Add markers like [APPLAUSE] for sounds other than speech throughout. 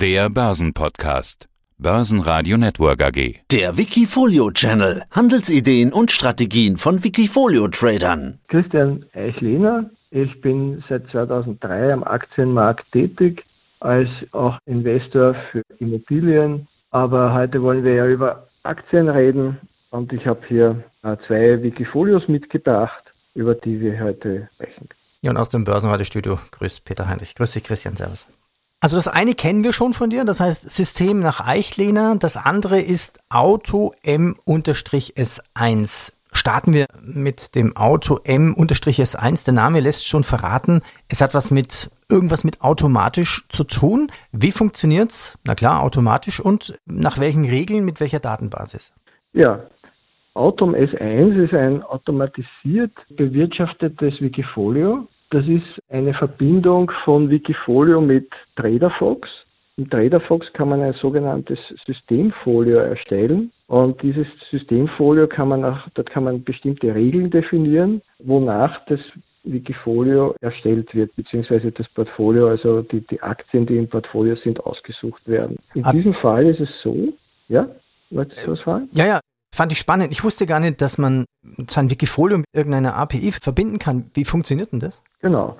Der Börsenpodcast. Börsenradio Network AG. Der Wikifolio Channel. Handelsideen und Strategien von Wikifolio Tradern. Christian Eichlehner. Ich bin seit 2003 am Aktienmarkt tätig, als auch Investor für Immobilien. Aber heute wollen wir ja über Aktien reden und ich habe hier äh, zwei Wikifolios mitgebracht, über die wir heute sprechen. Ja, und aus dem Börsenradio-Studio grüßt Peter Heinrich. Grüß dich, Christian, servus. Also das eine kennen wir schon von dir, das heißt System nach Eichlehner. Das andere ist Auto M-S1. Starten wir mit dem Auto M-S1. Der Name lässt schon verraten, es hat was mit irgendwas mit automatisch zu tun. Wie funktioniert's? Na klar, automatisch und nach welchen Regeln, mit welcher Datenbasis? Ja, Autom S1 ist ein automatisiert bewirtschaftetes Wikifolio. Das ist eine Verbindung von Wikifolio mit TraderFox. Im TraderFox kann man ein sogenanntes Systemfolio erstellen und dieses Systemfolio kann man auch, dort kann man bestimmte Regeln definieren, wonach das Wikifolio erstellt wird, beziehungsweise das Portfolio, also die, die Aktien, die im Portfolio sind, ausgesucht werden. In Ab diesem Fall ist es so, ja, wolltest du was fragen? Ja, ja, Fand ich spannend. Ich wusste gar nicht, dass man sein Wikifolio mit irgendeiner API verbinden kann. Wie funktioniert denn das? Genau.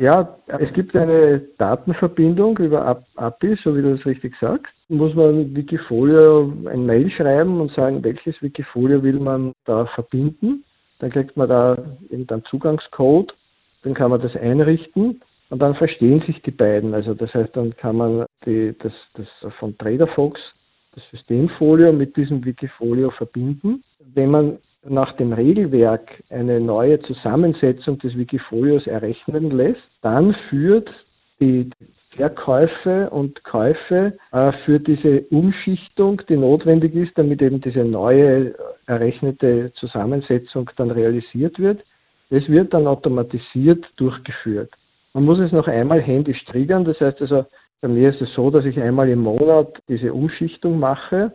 Ja, es gibt eine Datenverbindung über API, so wie du es richtig sagst. Muss man Wikifolio ein Mail schreiben und sagen, welches Wikifolio will man da verbinden. Dann kriegt man da irgendeinen Zugangscode, dann kann man das einrichten und dann verstehen sich die beiden. Also das heißt, dann kann man die, das, das von TraderFox das Systemfolio mit diesem Wikifolio verbinden. Wenn man nach dem Regelwerk eine neue Zusammensetzung des Wikifolios errechnen lässt, dann führt die Verkäufe und Käufe äh, für diese Umschichtung, die notwendig ist, damit eben diese neue errechnete Zusammensetzung dann realisiert wird. Das wird dann automatisiert durchgeführt. Man muss es noch einmal händisch triggern, das heißt also, bei mir ist es so, dass ich einmal im Monat diese Umschichtung mache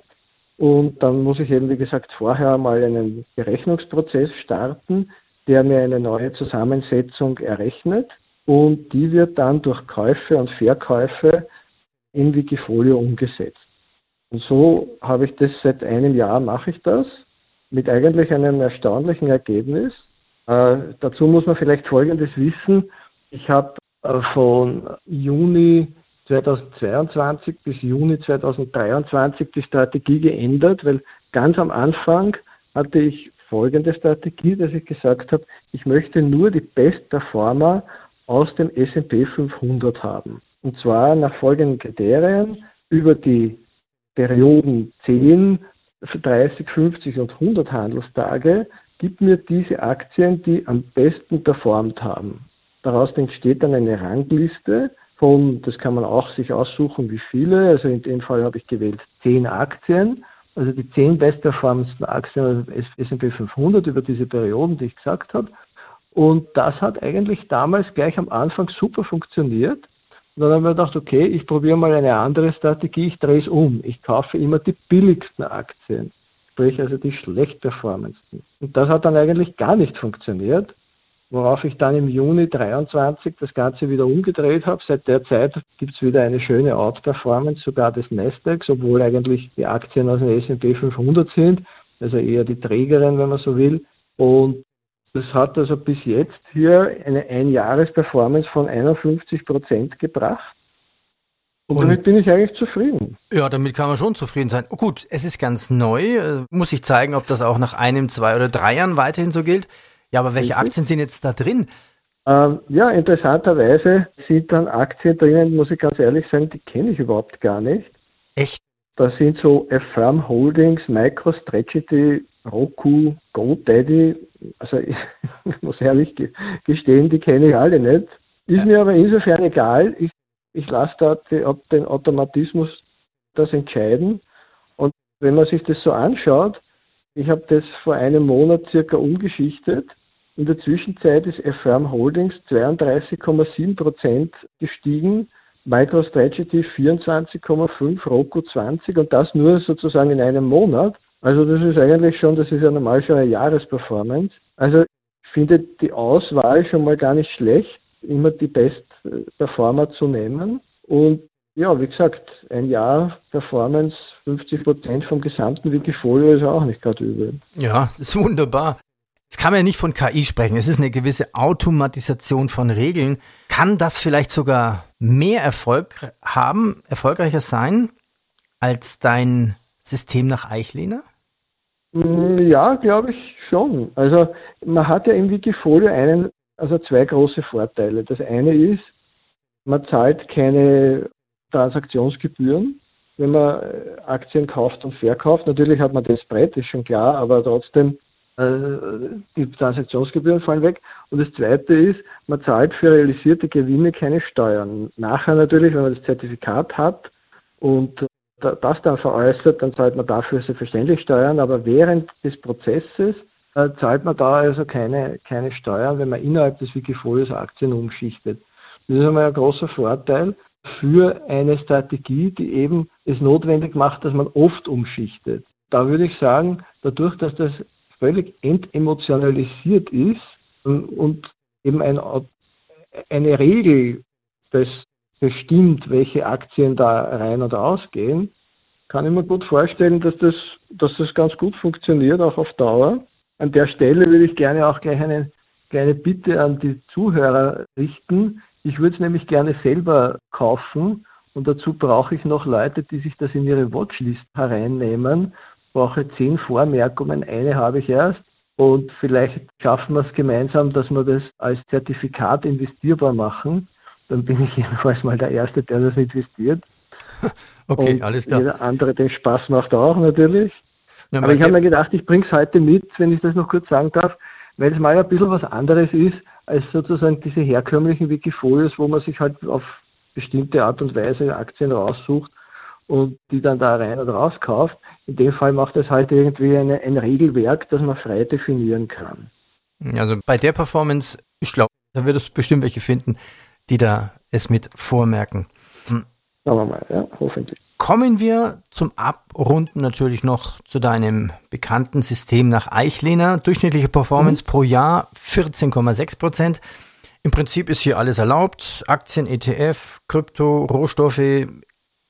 und dann muss ich eben, wie gesagt, vorher mal einen Berechnungsprozess starten, der mir eine neue Zusammensetzung errechnet und die wird dann durch Käufe und Verkäufe in Wikifolio umgesetzt. Und so habe ich das seit einem Jahr mache ich das mit eigentlich einem erstaunlichen Ergebnis. Äh, dazu muss man vielleicht Folgendes wissen. Ich habe äh, von Juni 2022 bis Juni 2023 die Strategie geändert, weil ganz am Anfang hatte ich folgende Strategie, dass ich gesagt habe, ich möchte nur die Best-Performer aus dem S&P 500 haben. Und zwar nach folgenden Kriterien über die Perioden 10, 30, 50 und 100 Handelstage gibt mir diese Aktien, die am besten performt haben. Daraus entsteht dann eine Rangliste von, das kann man auch sich aussuchen, wie viele. Also in dem Fall habe ich gewählt zehn Aktien, also die zehn bestperformendsten Aktien des S&P 500 über diese Perioden, die ich gesagt habe. Und das hat eigentlich damals gleich am Anfang super funktioniert. Und dann haben wir gedacht, okay, ich probiere mal eine andere Strategie, ich drehe es um. Ich kaufe immer die billigsten Aktien, sprich also die schlecht performendsten. Und das hat dann eigentlich gar nicht funktioniert worauf ich dann im Juni 23 das Ganze wieder umgedreht habe. Seit der Zeit gibt es wieder eine schöne Outperformance, sogar des Nasdaq, obwohl eigentlich die Aktien aus dem S&P 500 sind, also eher die Trägerin, wenn man so will. Und das hat also bis jetzt hier eine Einjahresperformance von 51 Prozent gebracht. Und, damit bin ich eigentlich zufrieden. Ja, damit kann man schon zufrieden sein. Gut, es ist ganz neu. Äh, muss ich zeigen, ob das auch nach einem, zwei oder drei Jahren weiterhin so gilt. Ja, aber welche Aktien sind jetzt da drin? Ähm, ja, interessanterweise sind dann Aktien drinnen, muss ich ganz ehrlich sagen, die kenne ich überhaupt gar nicht. Echt? Da sind so Affirm Holdings, MicroStrategy, Roku, GoDaddy. Also [LAUGHS] ich muss ehrlich gestehen, die kenne ich alle nicht. Ist ja. mir aber insofern egal. Ich, ich lasse da die, den Automatismus das entscheiden. Und wenn man sich das so anschaut, ich habe das vor einem Monat circa umgeschichtet. In der Zwischenzeit ist Affirm Holdings 32,7% gestiegen, MicroStrategy 24,5, Roku 20 und das nur sozusagen in einem Monat. Also das ist eigentlich schon, das ist ja normal schon eine Jahresperformance. Also ich finde die Auswahl schon mal gar nicht schlecht, immer die Best-Performer zu nehmen. Und ja, wie gesagt, ein Jahr Performance, 50 Prozent vom gesamten Wikifolio ist auch nicht gerade übel. Ja, das ist wunderbar. Jetzt kann man ja nicht von KI sprechen. Es ist eine gewisse Automatisation von Regeln. Kann das vielleicht sogar mehr Erfolg haben, erfolgreicher sein als dein System nach Eichlehner? Mm, ja, glaube ich schon. Also man hat ja im Wikifolio einen, also zwei große Vorteile. Das eine ist, man zahlt keine Transaktionsgebühren, wenn man äh, Aktien kauft und verkauft. Natürlich hat man das Brett, ist schon klar, aber trotzdem äh, die Transaktionsgebühren fallen weg. Und das Zweite ist, man zahlt für realisierte Gewinne keine Steuern. Nachher natürlich, wenn man das Zertifikat hat und das dann veräußert, dann zahlt man dafür selbstverständlich Steuern, aber während des Prozesses äh, zahlt man da also keine, keine Steuern, wenn man innerhalb des Wikifolios Aktien umschichtet. Das ist einmal ein großer Vorteil für eine Strategie, die eben es notwendig macht, dass man oft umschichtet. Da würde ich sagen, dadurch, dass das völlig entemotionalisiert ist und eben ein, eine Regel des bestimmt, welche Aktien da rein oder ausgehen, kann ich mir gut vorstellen, dass das, dass das ganz gut funktioniert, auch auf Dauer. An der Stelle würde ich gerne auch gleich eine kleine Bitte an die Zuhörer richten. Ich würde es nämlich gerne selber kaufen und dazu brauche ich noch Leute, die sich das in ihre Watchlist hereinnehmen. Ich brauche zehn Vormerkungen, eine habe ich erst. Und vielleicht schaffen wir es gemeinsam, dass wir das als Zertifikat investierbar machen dann bin ich [LAUGHS] jedenfalls mal der Erste, der das investiert. [LAUGHS] Okay, und alles klar. Jeder andere den Spaß macht auch natürlich. Ja, Aber ich habe mir gedacht, ich bringe es heute mit, wenn ich das noch kurz sagen darf, weil es mal ein bisschen was anderes ist, als sozusagen diese herkömmlichen Wikifolios, wo man sich halt auf bestimmte Art und Weise Aktien raussucht und die dann da rein oder raus kauft. In dem Fall macht es halt irgendwie eine, ein Regelwerk, das man frei definieren kann. Also bei der Performance, ich glaube, da wird es bestimmt welche finden, die da es mit vormerken. Schauen wir mal, ja, hoffentlich. Kommen wir zum Abrunden natürlich noch zu deinem bekannten System nach Eichlehner. Durchschnittliche Performance mhm. pro Jahr 14,6 Prozent. Im Prinzip ist hier alles erlaubt. Aktien, ETF, Krypto, Rohstoffe,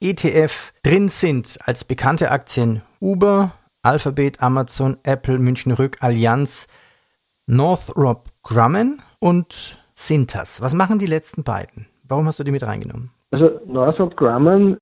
ETF. Drin sind als bekannte Aktien Uber, Alphabet, Amazon, Apple, München Rück, Allianz, Northrop Grumman und Sintas. Was machen die letzten beiden? Warum hast du die mit reingenommen? Also Northrop Grumman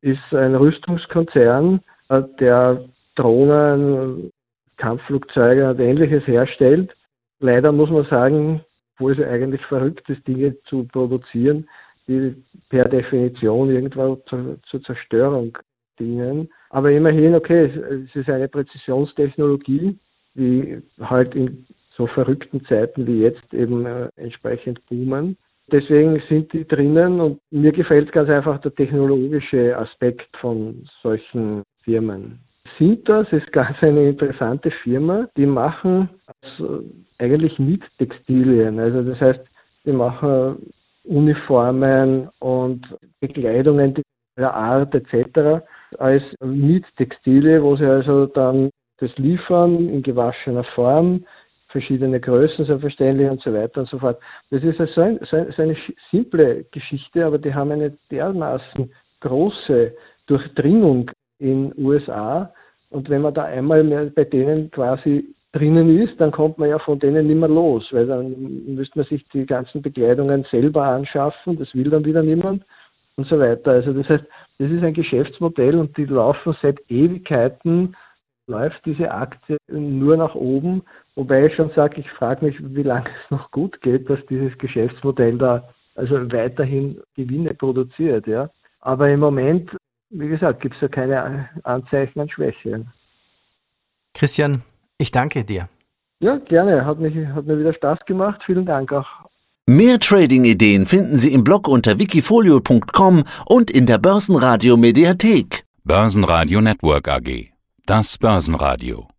ist ein Rüstungskonzern, äh, der Drohnen, Kampfflugzeuge und ähnliches herstellt. Leider muss man sagen, wo es eigentlich verrückt ist, Dinge zu produzieren, die per Definition irgendwann zur, zur Zerstörung dienen. Aber immerhin, okay, es ist eine Präzisionstechnologie, die halt in so verrückten Zeiten wie jetzt eben äh, entsprechend boomen. Deswegen sind die drinnen und mir gefällt ganz einfach der technologische Aspekt von solchen Firmen. Sintas ist ganz eine interessante Firma, die machen also eigentlich Miettextilien. Also das heißt, die machen Uniformen und Bekleidungen der Art etc. als Miettextilie, wo sie also dann das liefern in gewaschener Form verschiedene Größen selbstverständlich und so weiter und so fort. Das ist so, ein, so, eine simple Geschichte, aber die haben eine dermaßen große Durchdringung in USA. Und wenn man da einmal bei denen quasi drinnen ist, dann kommt man ja von denen nicht mehr los, weil dann müsste man sich die ganzen Bekleidungen selber anschaffen, das will dann wieder niemand und so weiter. Also das heißt, das ist ein Geschäftsmodell und die laufen seit Ewigkeiten, läuft diese Aktie nur nach oben Wobei ich schon sage, ich frage mich, wie lange es noch gut geht, dass dieses Geschäftsmodell da also weiterhin Gewinne produziert. Ja. Aber im Moment, wie gesagt, gibt es ja keine Anzeichen an Schwäche. Christian, ich danke dir. Ja, gerne. Hat, mich, hat mir wieder Spaß gemacht. Vielen Dank auch. Mehr Trading-Ideen finden Sie im Blog unter wikifolio.com und in der Börsenradio Mediathek. Börsenradio Network AG. Das Börsenradio.